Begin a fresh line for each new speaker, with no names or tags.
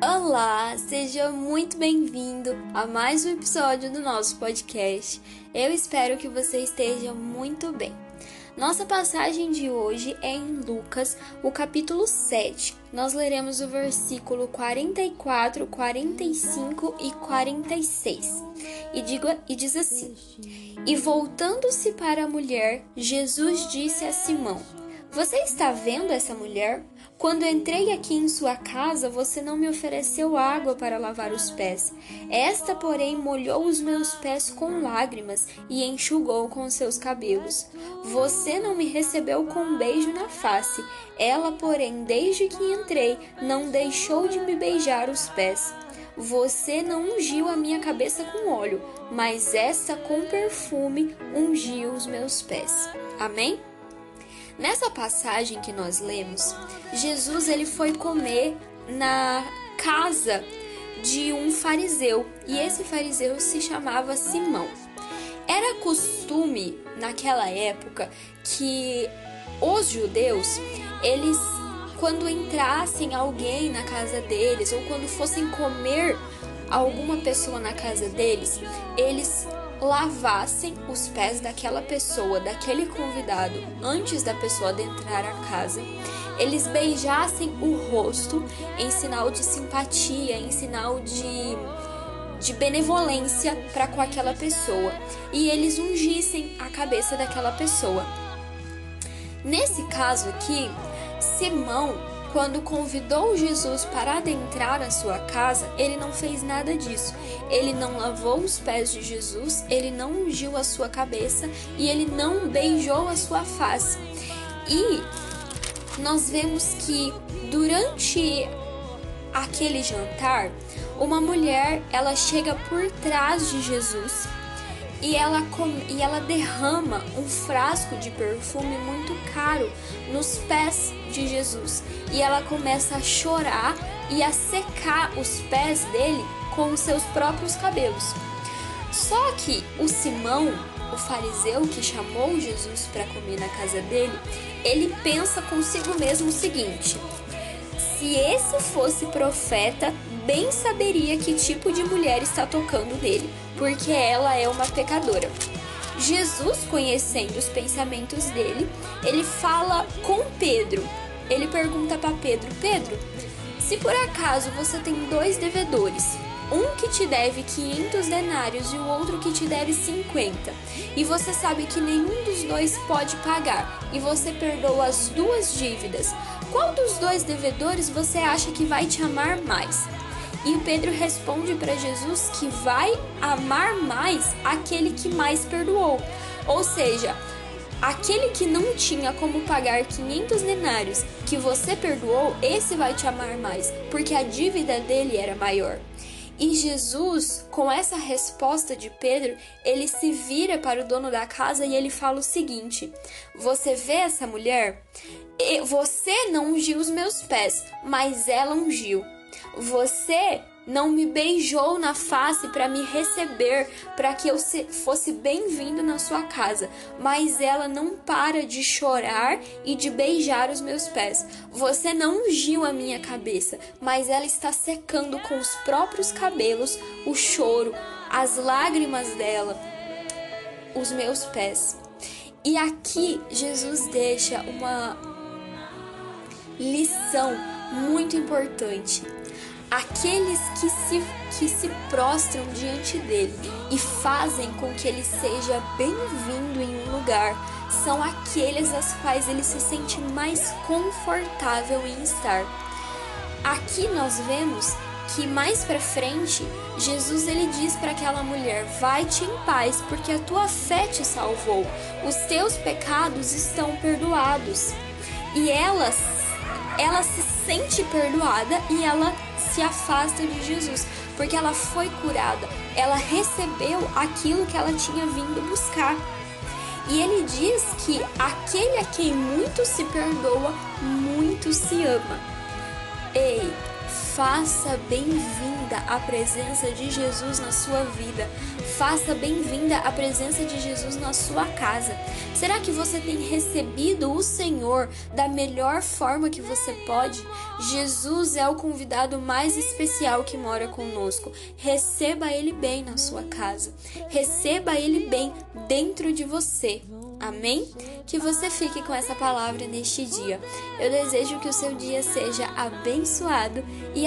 Olá, seja muito bem-vindo a mais um episódio do nosso podcast. Eu espero que você esteja muito bem. Nossa passagem de hoje é em Lucas, o capítulo 7. Nós leremos o versículo 44, 45 e 46. E, digo, e diz assim: E voltando-se para a mulher, Jesus disse a Simão: Você está vendo essa mulher? Quando entrei aqui em sua casa, você não me ofereceu água para lavar os pés. Esta, porém, molhou os meus pés com lágrimas e enxugou com seus cabelos. Você não me recebeu com um beijo na face. Ela, porém, desde que entrei, não deixou de me beijar os pés. Você não ungiu a minha cabeça com óleo, mas esta com perfume ungiu os meus pés. Amém? Nessa passagem que nós lemos, Jesus ele foi comer na casa de um fariseu e esse fariseu se chamava Simão. Era costume naquela época que os judeus eles quando entrassem alguém na casa deles ou quando fossem comer alguma pessoa na casa deles, eles lavassem os pés daquela pessoa, daquele convidado, antes da pessoa adentrar a casa. Eles beijassem o rosto em sinal de simpatia, em sinal de, de benevolência para com aquela pessoa. E eles ungissem a cabeça daquela pessoa. Nesse caso aqui, Simão quando convidou Jesus para adentrar a sua casa, ele não fez nada disso. Ele não lavou os pés de Jesus, ele não ungiu a sua cabeça e ele não beijou a sua face. E nós vemos que durante aquele jantar, uma mulher, ela chega por trás de Jesus e ela, e ela derrama um frasco de perfume muito caro nos pés de Jesus. E ela começa a chorar e a secar os pés dele com os seus próprios cabelos. Só que o Simão, o fariseu que chamou Jesus para comer na casa dele, ele pensa consigo mesmo o seguinte: se esse fosse profeta, bem saberia que tipo de mulher está tocando nele porque ela é uma pecadora. Jesus, conhecendo os pensamentos dele, ele fala com Pedro. Ele pergunta para Pedro: Pedro, se por acaso você tem dois devedores, um que te deve 500 denários e o outro que te deve 50, e você sabe que nenhum dos dois pode pagar, e você perdoa as duas dívidas, qual dos dois devedores você acha que vai te amar mais? E o Pedro responde para Jesus que vai amar mais aquele que mais perdoou. Ou seja, aquele que não tinha como pagar 500 denários que você perdoou, esse vai te amar mais, porque a dívida dele era maior. E Jesus, com essa resposta de Pedro, ele se vira para o dono da casa e ele fala o seguinte: Você vê essa mulher? Você não ungiu os meus pés, mas ela ungiu. Você não me beijou na face para me receber, para que eu fosse bem-vindo na sua casa, mas ela não para de chorar e de beijar os meus pés. Você não ungiu a minha cabeça, mas ela está secando com os próprios cabelos o choro, as lágrimas dela, os meus pés. E aqui Jesus deixa uma lição muito importante aqueles que se, que se prostram diante dele e fazem com que ele seja bem-vindo em um lugar são aqueles às quais ele se sente mais confortável em estar. Aqui nós vemos que mais para frente Jesus ele diz para aquela mulher: "Vai-te em paz, porque a tua fé te salvou. Os teus pecados estão perdoados." E ela ela se sente perdoada e ela se afasta de Jesus, porque ela foi curada, ela recebeu aquilo que ela tinha vindo buscar. E ele diz que aquele a quem muito se perdoa, muito se ama. Ei, Faça bem-vinda a presença de Jesus na sua vida. Faça bem-vinda a presença de Jesus na sua casa. Será que você tem recebido o Senhor da melhor forma que você pode? Jesus é o convidado mais especial que mora conosco. Receba ele bem na sua casa. Receba ele bem dentro de você. Amém? Que você fique com essa palavra neste dia. Eu desejo que o seu dia seja abençoado e